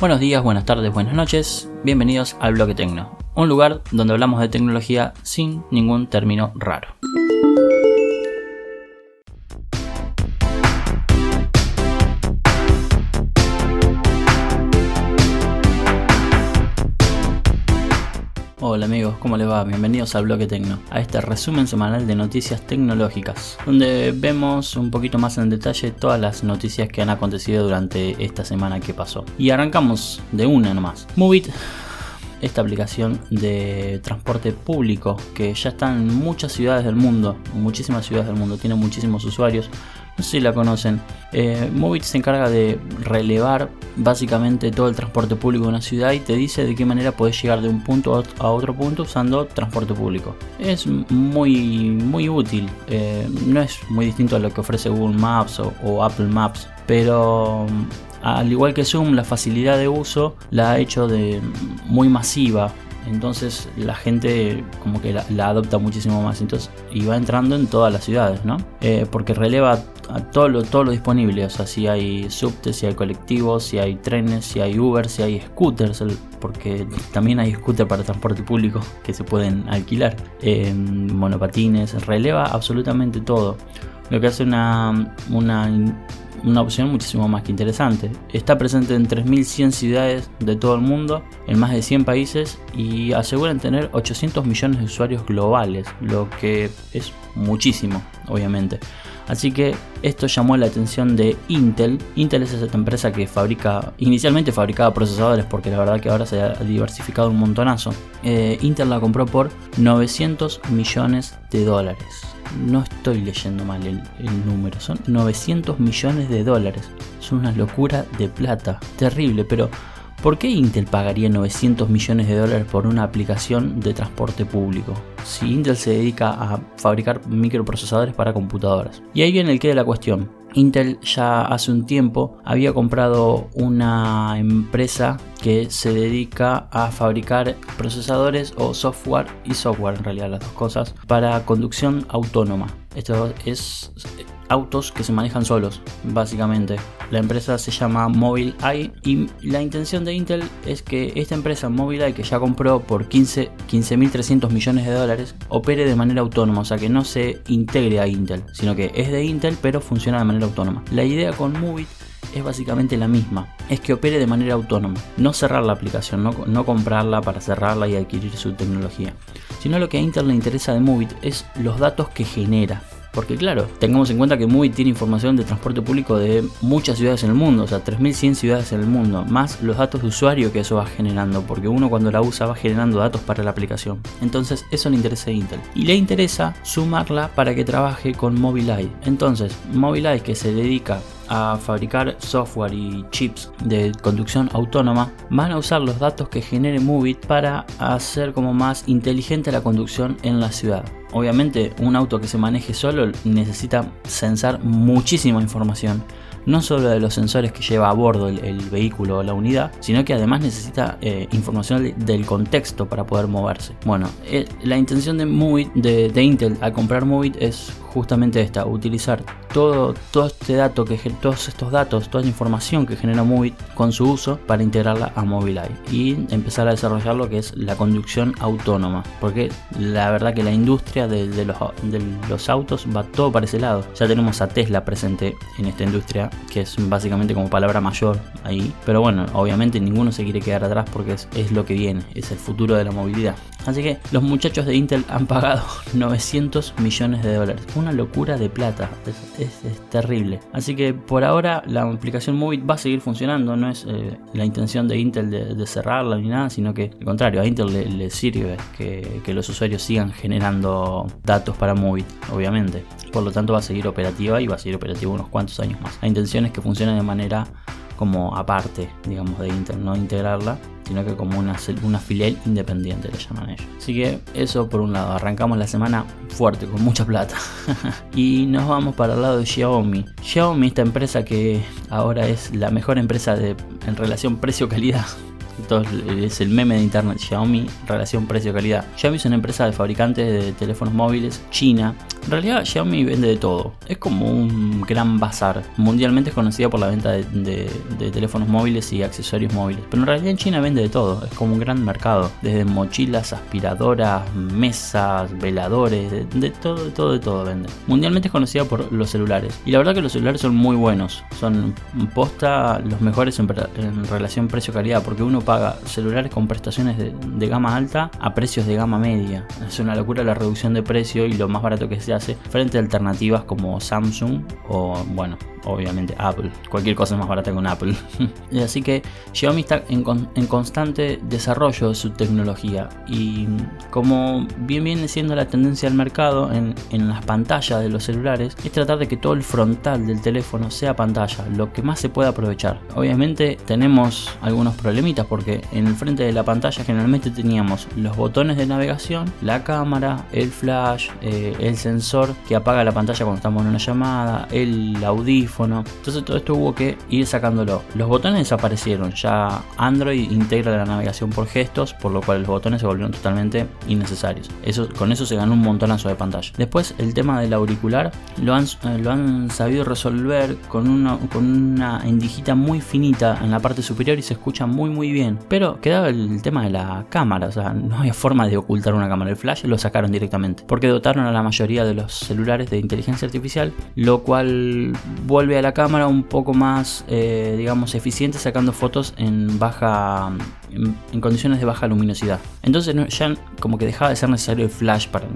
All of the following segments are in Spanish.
Buenos días, buenas tardes, buenas noches, bienvenidos al Bloque Tecno, un lugar donde hablamos de tecnología sin ningún término raro. Hola amigos, ¿cómo les va? Bienvenidos al Bloque Tecno, a este resumen semanal de noticias tecnológicas, donde vemos un poquito más en detalle todas las noticias que han acontecido durante esta semana que pasó. Y arrancamos de una nomás. Movit esta aplicación de transporte público que ya está en muchas ciudades del mundo, muchísimas ciudades del mundo, tiene muchísimos usuarios. No sé si la conocen. Eh, Movit se encarga de relevar básicamente todo el transporte público de una ciudad y te dice de qué manera puedes llegar de un punto a otro punto usando transporte público. Es muy, muy útil. Eh, no es muy distinto a lo que ofrece Google Maps o Apple Maps. Pero al igual que Zoom, la facilidad de uso la ha hecho de muy masiva. Entonces la gente como que la, adopta muchísimo más entonces, y va entrando en todas las ciudades, ¿no? Eh, porque releva a todo lo, todo lo disponible, o sea, si hay subtes, si hay colectivos, si hay trenes, si hay Uber, si hay scooters, porque también hay scooters para transporte público que se pueden alquilar, eh, monopatines, releva absolutamente todo. Lo que hace una, una una opción muchísimo más que interesante. Está presente en 3.100 ciudades de todo el mundo, en más de 100 países y aseguran tener 800 millones de usuarios globales, lo que es muchísimo, obviamente. Así que esto llamó la atención de Intel. Intel es esa empresa que fabrica, inicialmente fabricaba procesadores porque la verdad que ahora se ha diversificado un montonazo. Eh, Intel la compró por 900 millones de dólares no estoy leyendo mal el, número, son 900 millones de dólares. Es una locura de plata, terrible, pero ¿por qué Intel pagaría 900 millones de dólares por una aplicación de transporte público? Si Intel se dedica a fabricar microprocesadores para computadoras. Y ahí viene el que de la cuestión. Intel ya hace un tiempo había comprado una empresa que se dedica a fabricar procesadores o software y software en realidad las dos cosas para conducción autónoma. Esto es autos que se manejan solos, básicamente. La empresa se llama Mobileye y la intención de Intel es que esta empresa Mobileye, que ya compró por 15.300 millones de dólares, opere de manera autónoma, o sea que no se integre a Intel, sino que es de Intel pero funciona de manera autónoma. La idea con Movit es básicamente la misma, es que opere de manera autónoma, no cerrar la aplicación, no, no, comprarla para cerrarla y adquirir su tecnología, sino lo que a Intel le interesa de Movit es los datos que genera. Porque claro, tengamos en cuenta que Movit tiene información de transporte público de muchas ciudades en el mundo, o sea, 3.100 ciudades en el mundo, más los datos de usuario que eso va generando, porque uno cuando la usa va generando datos para la aplicación. Entonces eso le interesa a Intel. Y le interesa sumarla para que trabaje con Mobileye. Entonces, Mobileye que se dedica a fabricar software y chips de conducción autónoma, van a usar los datos que genere Movit para hacer como más inteligente la conducción en la ciudad. Obviamente un auto que se maneje solo necesita censar muchísima información no solo de los sensores que lleva a bordo el, vehículo o la unidad, sino que además necesita eh, información del contexto para poder moverse. Bueno, eh, la intención de, de, Intel al comprar Movit es justamente esta, utilizar todo, todo este dato que todos estos datos, toda la información que genera Movit con su uso para integrarla a Mobileye y empezar a desarrollar lo que es la conducción autónoma, porque la verdad que la industria de, los, de los autos va todo para ese lado. Ya tenemos a Tesla presente en esta industria que es básicamente como palabra mayor ahí. Pero bueno, obviamente ninguno se quiere quedar atrás porque es, lo que viene, es el futuro de la movilidad. Así que los muchachos de Intel han pagado 900 millones de dólares. Una locura de plata, es, terrible. Así que por ahora la aplicación Movit va a seguir funcionando, no es eh, la intención de Intel de, cerrarla ni nada, sino que al contrario, a Intel le, sirve que, los usuarios sigan generando datos para Movit, obviamente. Por lo tanto va a seguir operativa y va a seguir operativa unos cuantos años más. La intención es que funcione de manera como aparte, digamos, de Intel, no integrarla, sino que como una, una filial independiente le llaman ellos. Así que eso por un lado, arrancamos la semana fuerte, con mucha plata. y nos vamos para el lado de Xiaomi. Xiaomi, esta empresa que ahora es la mejor empresa de, en relación precio-calidad es el meme de internet. Xiaomi, relación precio-calidad. Xiaomi es una empresa de fabricantes de teléfonos móviles china. En realidad, Xiaomi vende de todo. Es como un gran bazar. Mundialmente es conocida por la venta de, teléfonos móviles y accesorios móviles. Pero en realidad en China vende de todo. Es como un gran mercado. Desde mochilas, aspiradoras, mesas, veladores, de, todo, de todo, de todo vende. Mundialmente es conocida por los celulares. Y la verdad que los celulares son muy buenos. Son posta los mejores en, relación precio-calidad. Porque uno paga celulares con prestaciones de, gama alta a precios de gama media. Es una locura la reducción de precio y lo más barato que se hace frente a alternativas como Samsung o bueno, obviamente Apple. Cualquier cosa es más barata con Apple. Así que Xiaomi está en, constante desarrollo de su tecnología y como bien viene siendo la tendencia del mercado en, las pantallas de los celulares, es tratar de que todo el frontal del teléfono sea pantalla, lo que más se pueda aprovechar. Obviamente tenemos algunos problemitas porque en el frente de la pantalla generalmente teníamos los botones de navegación, la cámara, el flash, eh, el sensor que apaga la pantalla cuando estamos en una llamada, el audífono, entonces todo esto hubo que ir sacándolo. Los botones desaparecieron, ya Android integra la navegación por gestos, por lo cual los botones se volvieron totalmente innecesarios. Eso, con eso se ganó un montonazo de pantalla. Después el tema del auricular lo han, eh, lo han sabido resolver con una, con una endijita muy finita en la parte superior y se escucha muy muy bien. Pero quedaba el tema de la cámara, o sea, no había forma de ocultar una cámara. El flash lo sacaron directamente, porque dotaron a la mayoría de los celulares de inteligencia artificial, lo cual vuelve a la cámara un poco más, eh, digamos, eficiente sacando fotos en baja, en, condiciones de baja luminosidad. Entonces ya como que dejaba de ser necesario el flash para,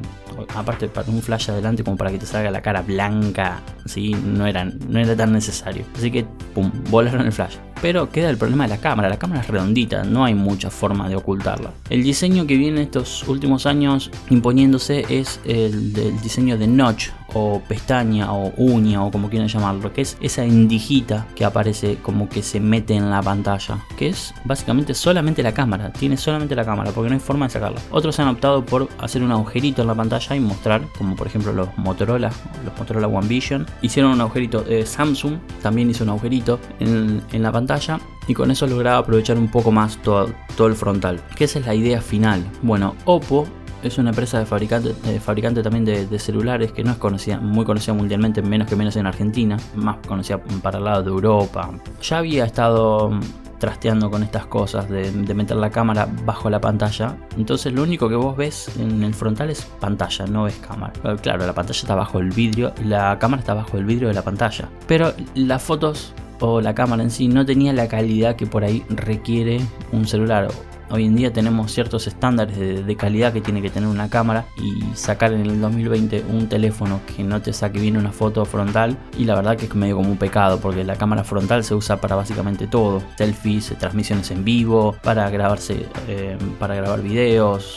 aparte para un flash adelante como para que te salga la cara blanca, ¿sí? no, era, no era tan necesario. Así que, pum, volaron el flash. Pero queda el problema de la cámara. La cámara es redondita, no hay mucha forma de ocultarla. El diseño que viene estos últimos años imponiéndose es el del diseño de notch o pestaña o uña o como quieran llamarlo, que es esa endijita que aparece como que se mete en la pantalla, que es básicamente solamente la cámara, tiene solamente la cámara porque no hay forma de sacarla. Otros han optado por hacer un agujerito en la pantalla y mostrar, como por ejemplo los Motorola, los Motorola One Vision, hicieron un agujerito, eh, Samsung también hizo un agujerito en, la pantalla y con eso lograba aprovechar un poco más todo, todo el frontal, que esa es la idea final. Bueno, Oppo es una empresa de fabricante, fabricante también de, celulares que no es conocida, muy conocida mundialmente, menos que menos en Argentina, más conocida para el lado de Europa. Ya había estado trasteando con estas cosas de, meter la cámara bajo la pantalla. Entonces lo único que vos ves en el frontal es pantalla, no ves cámara. Claro, la pantalla está bajo el vidrio, la cámara está bajo el vidrio de la pantalla. Pero las fotos o la cámara en sí no tenía la calidad que por ahí requiere un celular Hoy en día tenemos ciertos estándares de, calidad que tiene que tener una cámara y sacar en el 2020 un teléfono que no te saque bien una foto frontal y la verdad que es medio como un pecado porque la cámara frontal se usa para básicamente todo, selfies, transmisiones en vivo, para grabarse, eh, para grabar videos,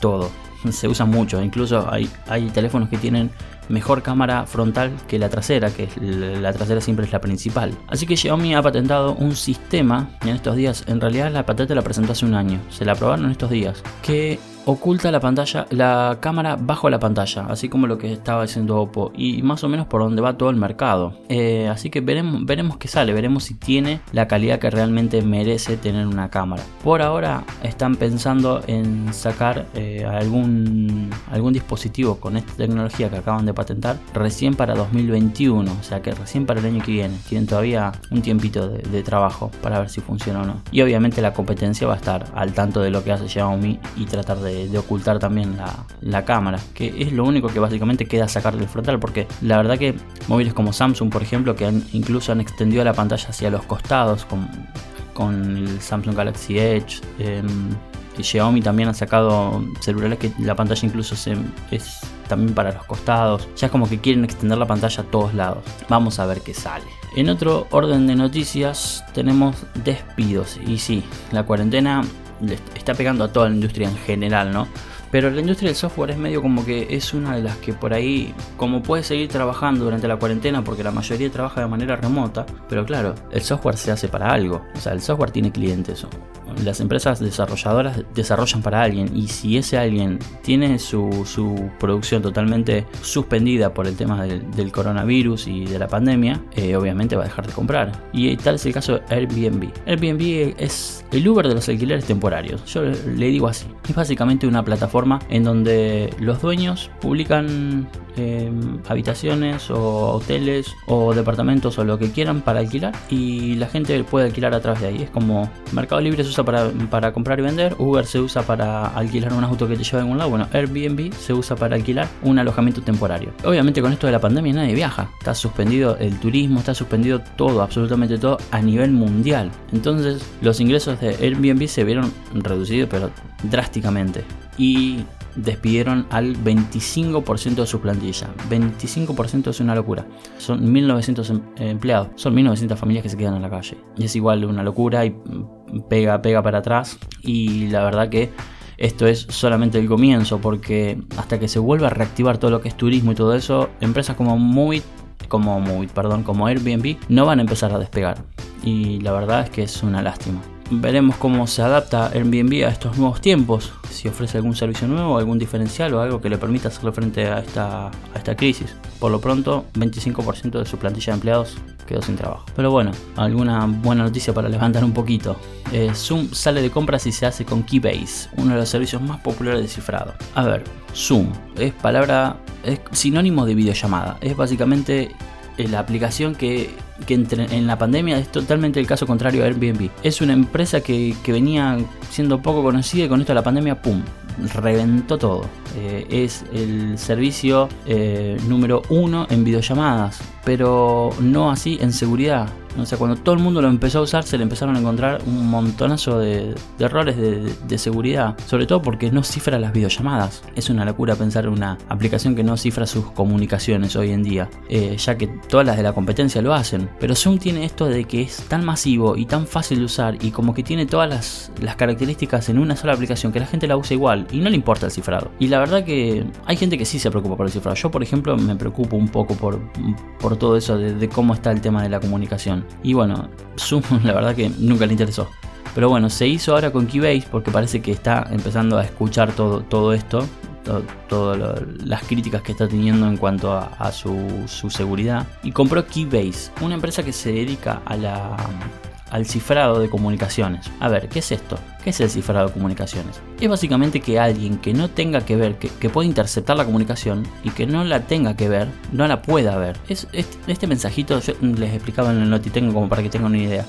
todo. Se usa mucho, incluso hay, hay teléfonos que tienen mejor cámara frontal que la trasera, que la trasera siempre es la principal. Así que Xiaomi ha patentado un sistema en estos días, en realidad la patente la presentó hace un año, se la aprobaron en estos días, que oculta la pantalla, la cámara bajo la pantalla, así como lo que estaba haciendo Oppo y más o menos por donde va todo el mercado. Eh, así que veremos, veremos qué sale, veremos si tiene la calidad que realmente merece tener una cámara. Por ahora están pensando en sacar eh, algún, algún dispositivo con esta tecnología que acaban de patentar recién para 2021, o sea que recién para el año que viene. Tienen todavía un tiempito de, trabajo para ver si funciona o no. Y obviamente la competencia va a estar al tanto de lo que hace Xiaomi y tratar de de, ocultar también la, cámara, que es lo único que básicamente queda sacar del frontal, porque la verdad que móviles como Samsung, por ejemplo, que incluso han extendido la pantalla hacia los costados con, con el Samsung Galaxy Edge. Em, y Xiaomi también ha sacado celulares que la pantalla incluso se, es también para los costados. Ya es como que quieren extender la pantalla a todos lados. Vamos a ver qué sale. En otro orden de noticias tenemos despidos. Y sí, la cuarentena está pegando a toda la industria en general, ¿no? Pero la industria del software es medio como que es una de las que por ahí, como puede seguir trabajando durante la cuarentena, porque la mayoría trabaja de manera remota, pero claro, el software se hace para algo. O sea, el software tiene clientes las empresas desarrolladoras desarrollan para alguien y si ese alguien tiene su, producción totalmente suspendida por el tema del, coronavirus y de la pandemia, eh, obviamente va a dejar de comprar. Y tal es el caso de Airbnb. Airbnb es el Uber de los alquileres temporarios. Yo le digo así. Es básicamente una plataforma en donde los dueños publican Em, habitaciones o hoteles o departamentos o lo que quieran para alquilar y la gente puede alquilar a través de ahí. Es como Mercado Libre se usa para, comprar y vender, Uber se usa para alquilar un auto que te lleva a algún lado, bueno, Airbnb se usa para alquilar un alojamiento temporario. Obviamente con esto de la pandemia nadie viaja, está suspendido el turismo, está suspendido todo, absolutamente todo a nivel mundial. Entonces los ingresos de Airbnb se vieron reducidos pero drásticamente. Y despidieron al 25% de su plantilla. 25% es una locura. Son 1900 em, empleados, son 1900 familias que se quedan en la calle. Y es igual una locura y pega, pega para atrás. Y la verdad que esto es solamente el comienzo porque hasta que se vuelva a reactivar todo lo que es turismo y todo eso, empresas como Movit, como Movit, perdón, como Airbnb no van a empezar a despegar. Y la verdad es que es una lástima veremos cómo se adapta Airbnb a estos nuevos tiempos, si ofrece algún servicio nuevo, algún diferencial o algo que le permita hacerle frente a esta, a crisis. Por lo pronto, 25% de su plantilla de empleados quedó sin trabajo. Pero bueno, alguna buena noticia para levantar un poquito. Eh, Zoom sale de compras y se hace con Keybase, uno de los servicios más populares de cifrado. A ver, Zoom es palabra, es sinónimo de videollamada. Es básicamente la aplicación que, en la pandemia es totalmente el caso contrario a Airbnb. Es una empresa que, que venía siendo poco conocida y con esto de la pandemia, ¡pum! reventó todo. Eh, es el servicio eh, número uno en videollamadas, pero no así en seguridad. O sea, cuando todo el mundo lo empezó a usar, se le empezaron a encontrar un montonazo de, errores de, seguridad. Sobre todo porque no cifra las videollamadas. Es una locura pensar en una aplicación que no cifra sus comunicaciones hoy en día, eh, ya que todas las de la competencia lo hacen. Pero Zoom tiene esto de que es tan masivo y tan fácil de usar y como que tiene todas las, características en una sola aplicación que la gente la usa igual y no le importa el cifrado. Y la verdad que hay gente que sí se preocupa por el cifrado. Yo, por ejemplo, me preocupo un poco por, por todo eso de, cómo está el tema de la comunicación. Y bueno, Zoom la verdad que nunca le interesó. Pero bueno, se hizo ahora con Keybase porque parece que está empezando a escuchar todo, todo esto, todas las críticas que está teniendo en cuanto a, su, seguridad. Y compró Keybase, una empresa que se dedica a al cifrado de comunicaciones. A ver, ¿qué es esto? ¿Qué es el cifrado de comunicaciones? Es básicamente que alguien que no tenga que ver, que, pueda interceptar la comunicación y que no la tenga que ver, no la pueda ver. Es, este, mensajito yo les explicaba en el Notitengo como para que tengan una idea.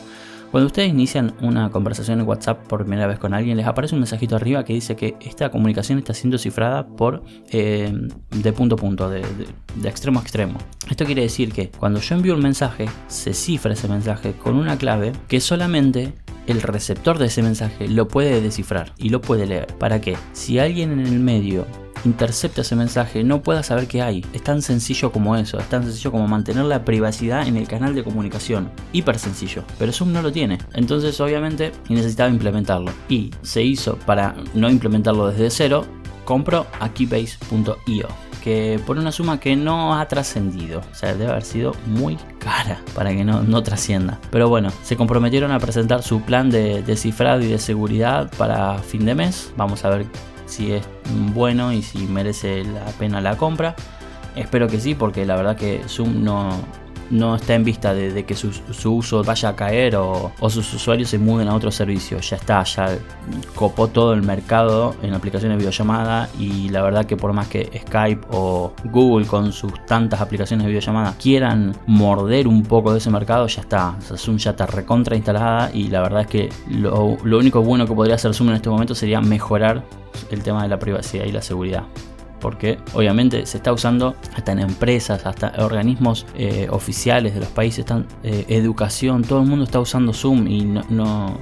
Cuando ustedes inician una conversación en WhatsApp por primera vez con alguien, les aparece un mensajito arriba que dice que esta comunicación está siendo cifrada por eh, de punto a punto, de, extremo a extremo. Esto quiere decir que cuando yo envío un mensaje, se cifra ese mensaje con una clave que solamente el receptor de ese mensaje lo puede descifrar y lo puede leer. ¿Para qué? Si alguien en el medio intercepta ese mensaje no pueda saber qué hay. Es tan sencillo como eso, es tan sencillo como mantener la privacidad en el canal de comunicación. Hiper sencillo, pero Zoom no lo tiene. Entonces obviamente necesitaba implementarlo. Y se hizo para no implementarlo desde cero, compro a keybase.io que por una suma que no ha trascendido. O sea, debe haber sido muy cara para que no, no trascienda. Pero bueno, se comprometieron a presentar su plan de, de cifrado y de seguridad para fin de mes. Vamos a ver si es bueno y si merece la pena la compra. Espero que sí, porque la verdad que Zoom no, no está en vista de, que su, uso vaya a caer o, sus usuarios se muden a otro servicio. Ya está, ya copó todo el mercado en aplicaciones de videollamada y la verdad que por más que Skype o Google con sus tantas aplicaciones de videollamada quieran morder un poco de ese mercado, ya está. Zoom ya está recontra instalada y la verdad es que lo, lo único bueno que podría hacer Zoom en este momento sería mejorar el tema de la privacidad y la seguridad porque obviamente se está usando hasta en empresas, hasta organismos eh, oficiales de los países, están, eh, educación, todo el mundo está usando Zoom y no, no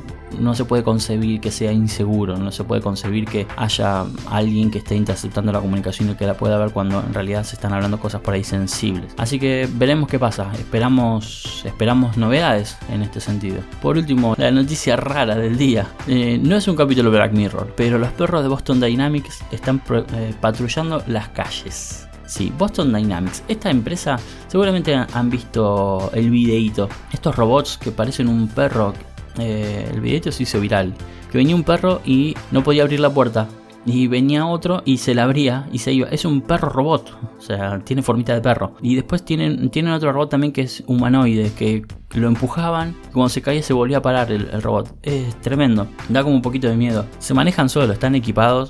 se puede concebir que sea inseguro, no se puede concebir que haya alguien que esté interceptando la comunicación y que la pueda ver cuando en realidad se están hablando cosas por ahí sensibles. Así que veremos qué pasa, esperamos, esperamos novedades en este sentido. Por último, la noticia rara del día. Eh, no es un capítulo Black Mirror, pero los perros de Boston Dynamics están eh, patrullando las calles. Sí, Boston Dynamics. Esta empresa seguramente han visto el videito. Estos robots que parecen un perro. Eh, el videito se hizo viral. Que venía un perro y no podía abrir la puerta. Y venía otro y se la abría y se iba. Es un perro robot. O sea, tiene formita de perro. Y después tienen, tienen otro robot también que es humanoide. Que lo empujaban. Y cuando se caía se volvía a parar el robot. Es tremendo. Da como un poquito de miedo. Se manejan solo, están equipados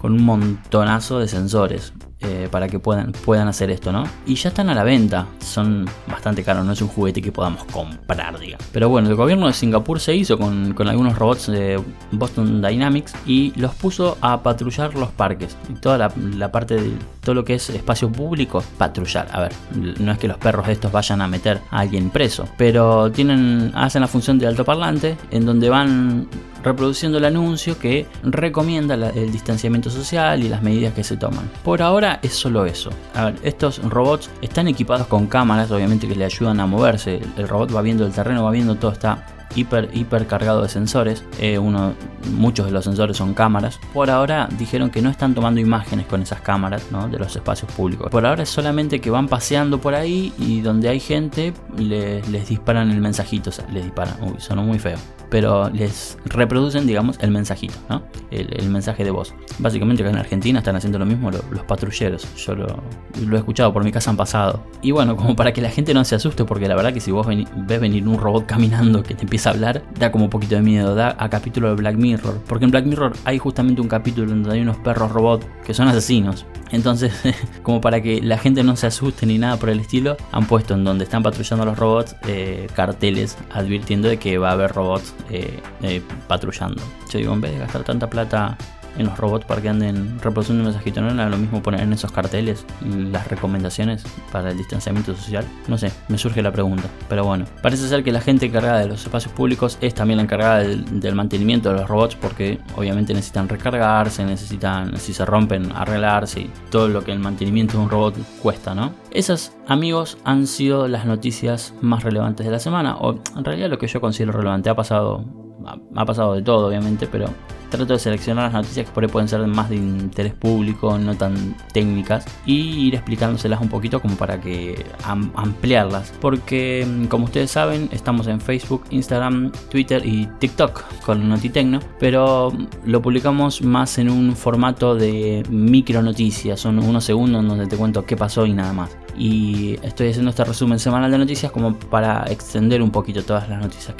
con un montonazo de sensores. Eh, para que puedan, puedan hacer esto, ¿no? Y ya están a la venta, son bastante caros, no es un juguete que podamos comprar, digamos. Pero bueno, el gobierno de Singapur se hizo con, algunos robots de Boston Dynamics y los puso a patrullar los parques. Y toda la, parte de todo lo que es espacio público, patrullar. A ver, no es que los perros estos vayan a meter a alguien preso, pero tienen, hacen la función de altoparlante en donde van reproduciendo el anuncio que recomienda el distanciamiento social y las medidas que se toman. Por ahora es solo eso. A ver, estos robots están equipados con cámaras, obviamente que le ayudan a moverse. El robot va viendo el terreno, va viendo todo, está hiper, hiper cargado de sensores. Eh, muchos de los sensores son cámaras. Por ahora dijeron que no están tomando imágenes con esas cámaras de los espacios públicos. Por ahora es solamente que van paseando por ahí y donde hay gente les, les disparan el mensajito. O sea, les disparan. Uy, sonó muy feo pero les reproducen, digamos, el mensajito, ¿no? El, mensaje de voz. Básicamente acá en Argentina están haciendo lo mismo los, patrulleros. Yo lo, he escuchado, por mi casa han pasado. Y bueno, como para que la gente no se asuste, porque la verdad que si vos ves venir un robot caminando que te empieza a hablar, da como un poquito de miedo, da a capítulo de Black Mirror. Porque en Black Mirror hay justamente un capítulo donde hay unos perros robot que son asesinos. Entonces, como para que la gente no se asuste ni nada por el estilo, han puesto en donde están patrullando los robots eh, carteles advirtiendo de que va a haber robots eh, eh, patrullando. Yo digo, en vez de gastar tanta plata en los robots para que anden reproduciendo un mensajito. ¿No era lo mismo poner en esos carteles las recomendaciones para el distanciamiento social? No sé, me surge la pregunta. Pero bueno, parece ser que la gente encargada de los espacios públicos es también la encargada del, mantenimiento de los robots porque obviamente necesitan recargarse, necesitan, si se rompen, arreglarse y todo lo que el mantenimiento de un robot cuesta, ¿no? Esas, amigos, han sido las noticias más relevantes de la semana. O en realidad lo que yo considero relevante. Ha pasado, ha pasado de todo, obviamente, pero trato de seleccionar las noticias que por ahí pueden ser más de interés público, no tan técnicas, y ir explicándoselas un poquito como para que ampliarlas. Porque, mm, como ustedes saben, estamos en Facebook, Instagram, Twitter y TikTok con Notitecno, pero lo publicamos más en un formato de micro noticias, son unos segundos en donde te cuento qué pasó y nada más. Y estoy haciendo este resumen semanal de noticias como para extender un poquito todas las noticias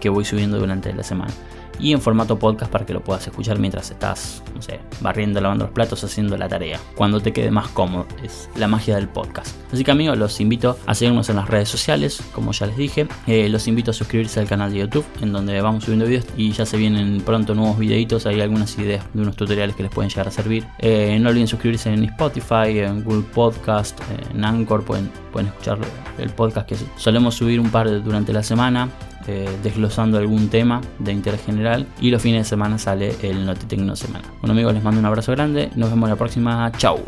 que voy subiendo durante la semana y en formato podcast para que lo puedas escuchar mientras estás, no sé, barriendo, lavando los platos, haciendo la tarea. Cuando te quede más cómodo. Es la magia del podcast. Así que amigos, los invito a seguirnos en las redes sociales, como ya les dije. Eh, los invito a suscribirse al canal de YouTube, en donde vamos subiendo videos y ya se vienen pronto nuevos videitos. Hay algunas ideas de unos tutoriales que les pueden llegar a servir. Eh, no olviden suscribirse en Spotify, en Google Podcast, en Anchor. Pueden, pueden escuchar el podcast que solemos subir un par durante la semana. Eh, desglosando algún tema de interés general y los fines de semana sale el Notitecno Semana. Bueno amigos, les mando un abrazo grande, nos vemos la próxima, chau.